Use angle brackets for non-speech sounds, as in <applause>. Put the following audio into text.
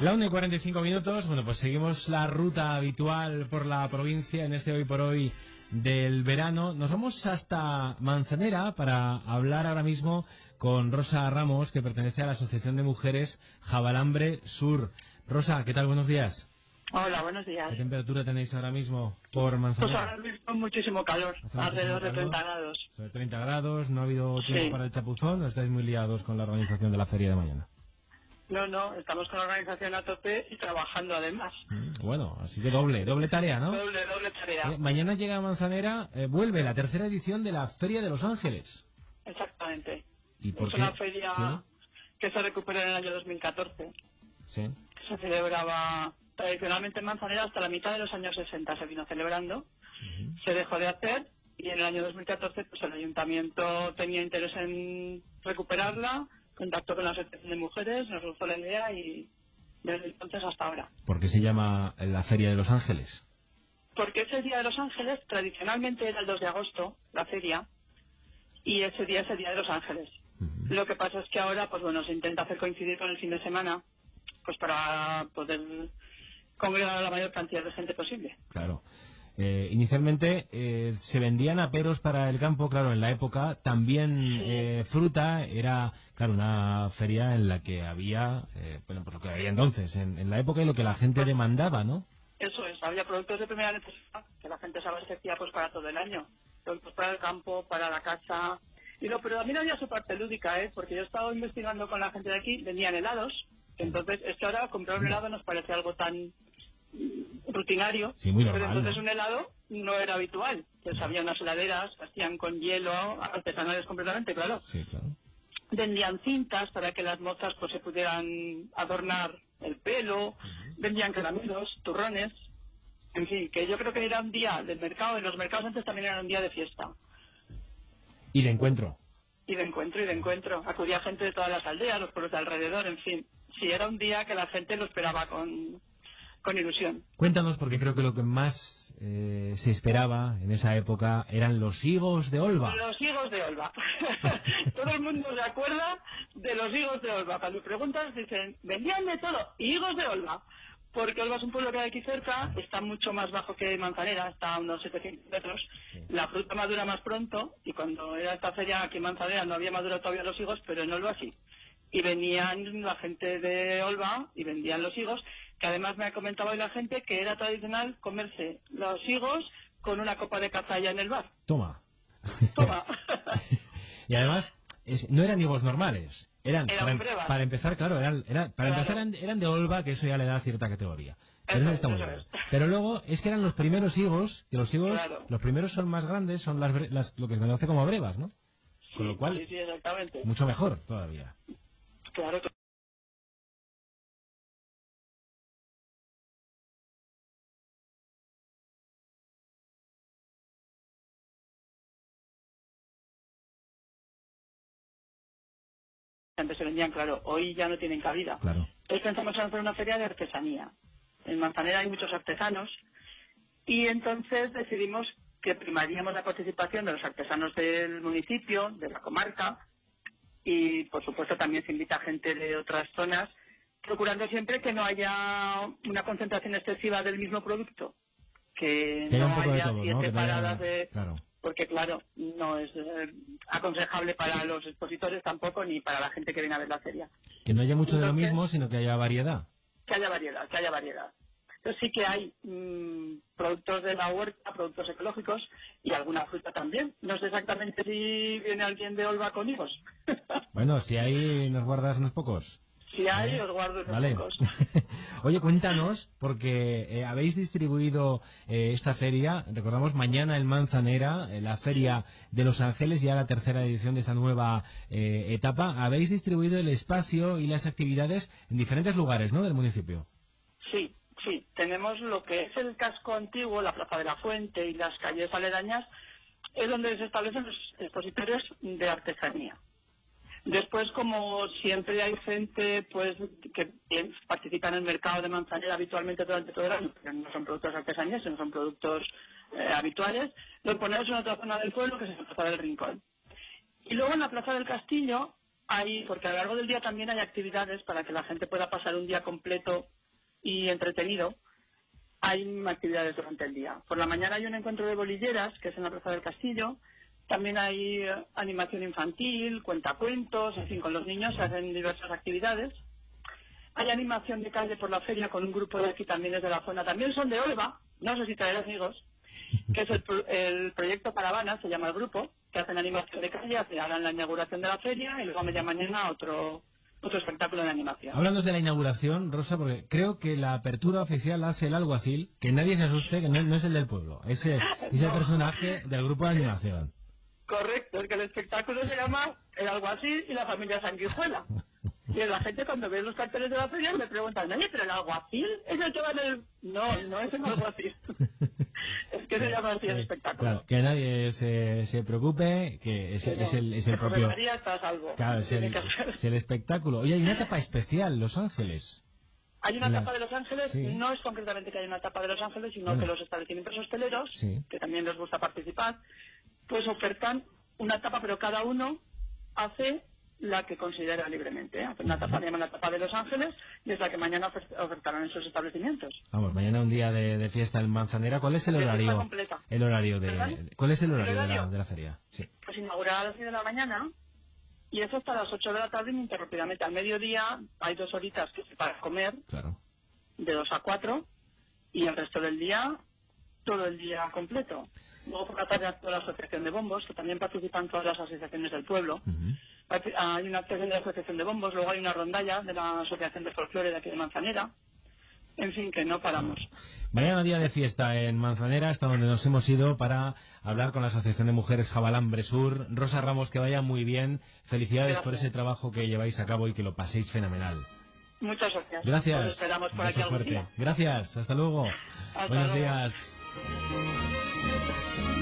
La 1 y 45 minutos, bueno, pues seguimos la ruta habitual por la provincia en este hoy por hoy del verano. Nos vamos hasta Manzanera para hablar ahora mismo con Rosa Ramos, que pertenece a la Asociación de Mujeres Jabalambre Sur. Rosa, ¿qué tal? Buenos días. Hola, buenos días. ¿Qué temperatura tenéis ahora mismo por Pues Manzanera? ahora mismo muchísimo calor, alrededor de muchísimo 30 calor. grados. Sobre 30 grados, no ha habido tiempo Sí. para el chapuzón, o estáis muy liados con la organización de la feria de mañana. No, no, estamos con la organización a tope y trabajando además. Mm, Bueno, así que doble, doble tarea, ¿no? Doble, doble tarea. Eh, mañana llega a Manzanera, eh, vuelve la tercera edición de la Feria de Los Ángeles. Exactamente. ¿Y por es qué? una feria que se recuperó en el año 2014, Sí, que se celebraba tradicionalmente en Manzanera hasta la mitad de los años 60 se vino celebrando, se dejó de hacer y en el año 2014 pues el ayuntamiento tenía interés en recuperarla, contactó con la asociación de mujeres, nos gustó la idea y desde entonces hasta ahora. ¿Por qué se llama la Feria de Los Ángeles? Porque ese día de Los Ángeles tradicionalmente era el 2 de agosto, la feria, y ese día es el día de Los Ángeles. Lo que pasa es que ahora, pues bueno, se intenta hacer coincidir con el fin de semana, pues para poder congregar a la mayor cantidad de gente posible. Claro. Eh, inicialmente eh, se vendían aperos para el campo, claro, en la época. También eh, fruta era, claro, una feria en la que había, eh, bueno, pues lo que había entonces, en, en la época y lo que la gente demandaba, ¿no? Eso es, había productos de primera necesidad que la gente se abastecía pues para todo el año. Productos para el campo, para la casa. Y lo, pero también había su parte lúdica, ¿eh? Porque yo he estado investigando con la gente de aquí, vendían helados. Entonces, es que ahora comprar un helado nos parece algo tan rutinario. Sí, muy pero entonces ¿no? un helado no era habitual. Pues había unas heladeras, hacían con hielo, artesanales completamente, claro Sí, claro. vendían cintas para que las mozas pues se pudieran adornar el pelo, vendían caramelos, turrones, en fin, que yo creo que era un día del mercado, en los mercados antes también era un día de fiesta Y de encuentro. y de encuentro y de encuentro. Acudía gente de todas las aldeas, los pueblos de alrededor, en fin. Sí, era un día que la gente lo esperaba con, con ilusión. Cuéntanos, porque creo que lo que más eh, se esperaba en esa época eran los higos de Olva. Los higos de Olva. <laughs> todo el mundo se acuerda de los higos de Olva. Cuando preguntas dicen, vendían de todo, higos de Olva. Porque Olva es un pueblo que hay aquí cerca, está mucho más bajo que Manzanera, está a unos 700 metros. La fruta madura más pronto y cuando era esta feria aquí en Manzanera no había madurado todavía los higos, pero en Olva sí. Y venían la gente de Olva y vendían los higos, que además me ha comentado hoy la gente que era tradicional comerse los higos con una copa de cazalla en el bar. Toma. Toma. <laughs> y además, es- no eran higos normales. Eran, Eran para, em- brevas. para empezar, claro, eran, eran- para Claro. empezar eran, eran de Olva, que eso ya le da cierta categoría. Pero Eso eso es, está muy eso bien. es. Pero luego, es que eran los primeros higos, que los higos, Claro. los primeros son más grandes, son las, las- lo que se conoce como brevas, ¿no? Con lo cual, Sí, sí, exactamente. mucho mejor todavía. Claro antes se vendían, claro, hoy ya no tienen cabida. Claro. Entonces pensamos en hacer una feria de artesanía. En Manzanera hay muchos artesanos y entonces decidimos que primaríamos la participación de los artesanos del municipio, de la comarca y por supuesto también se invita gente de otras zonas, procurando siempre que no haya una concentración excesiva del mismo producto, que, no haya todo, ¿no? siete Que te haya- paradas de... Claro. Porque claro, no es eh, aconsejable para los expositores tampoco ni para la gente que viene a ver la feria. Que no haya mucho de lo Entonces- mismo, sino que haya variedad. que haya variedad, que haya variedad. Entonces sí que hay mm, productos de la huerta, productos ecológicos y alguna fruta también. No sé exactamente si viene alguien de Olva con higos. <laughs> Bueno, si hay, nos guardas unos pocos. Si hay, os guardo unos Vale. pocos. <laughs> Oye, cuéntanos, porque eh, habéis distribuido eh, esta feria, recordamos mañana en Manzanera, eh, la feria de Los Ángeles, ya la tercera edición de esta nueva eh, etapa. Habéis distribuido el espacio y las actividades en diferentes lugares, ¿no?, del municipio. Sí, sí. Tenemos lo que es el casco antiguo, la Plaza de la Fuente y las calles aledañas, es donde se establecen los expositores de artesanía. Después, como siempre hay gente pues que participa en el mercado de manzanera habitualmente durante todo el año, pero no son productos artesanías, sino son productos eh, habituales, lo ponemos en otra zona del pueblo que es la Plaza del Rincón. Y luego en la Plaza del Castillo Hay, porque a lo largo del día también hay actividades para que la gente pueda pasar un día completo y entretenido. Hay actividades durante el día. Por la mañana hay un encuentro de bolilleras, que es en la Plaza del Castillo. También hay eh, animación infantil, cuentacuentos, en fin, con los niños se hacen diversas actividades. Hay animación de calle por la feria con un grupo de aquí también es de la zona. También son de Olva, no sé si traerás amigos, que es el, pro- el proyecto Caravana, se llama el grupo, que hacen animación de calle, hacen- harán la inauguración de la feria y luego a media mañana otro, otro espectáculo de animación. Hablando de la inauguración, Rosa, porque creo que la apertura oficial la hace el alguacil, que nadie se asuste, que no, no es el del pueblo, es el, es el <laughs> No. personaje del grupo de animación. Correcto, es que el espectáculo se llama El Alguacil y la familia Sanguijuela. Y la gente cuando ve los carteles de la feria me preguntan, oye, pero el alguacil es el que va en el... No, no es el alguacil. <laughs> es que se llama así el espectáculo. Claro, que nadie se, se preocupe, que es, es el, es el propio... Está a salvo. Claro, es el, es el espectáculo. Oye, hay una etapa especial, Los Ángeles. Hay una La- etapa de Los Ángeles, Sí. no es concretamente que haya una etapa de Los Ángeles, sino Bueno. que los establecimientos hosteleros, Sí. que también les gusta participar, pues ofertan una etapa, pero cada uno hace la que considera libremente. ¿eh? Una etapa, la llaman la etapa de Los Ángeles, y es la que mañana ofer- ofertarán en sus establecimientos. Vamos, mañana un día de, de fiesta en Manzanera. ¿Cuál es el De horario? El horario de... ¿Cuál es el ¿El horario, de, la, horario? de la feria? Sí. Pues inaugurará a las 10 de la mañana, y eso hasta las 8 de la tarde ininterrumpidamente. Al mediodía hay dos horitas para comer, Claro. de 2 a 4 y el resto del día todo el día completo. Luego por la tarde actúa la Asociación de Bombos, que también participan todas las asociaciones del pueblo. Ujú. Parti- Hay una actuación de la Asociación de Bombos, luego hay una rondalla de la Asociación de Folclore de aquí de Manzanera. En fin, que no paramos. Mañana día de fiesta en Manzanera, hasta donde nos hemos ido para hablar con la Asociación de Mujeres Jabalambre Sur. Rosa Ramos, que vaya muy bien. Felicidades por Gracias. ese trabajo que lleváis a cabo y que lo paséis fenomenal. Muchas gracias. Gracias. Os esperamos por aquí. Gracias. Hasta luego. Hasta Buenos luego. días. Thank you.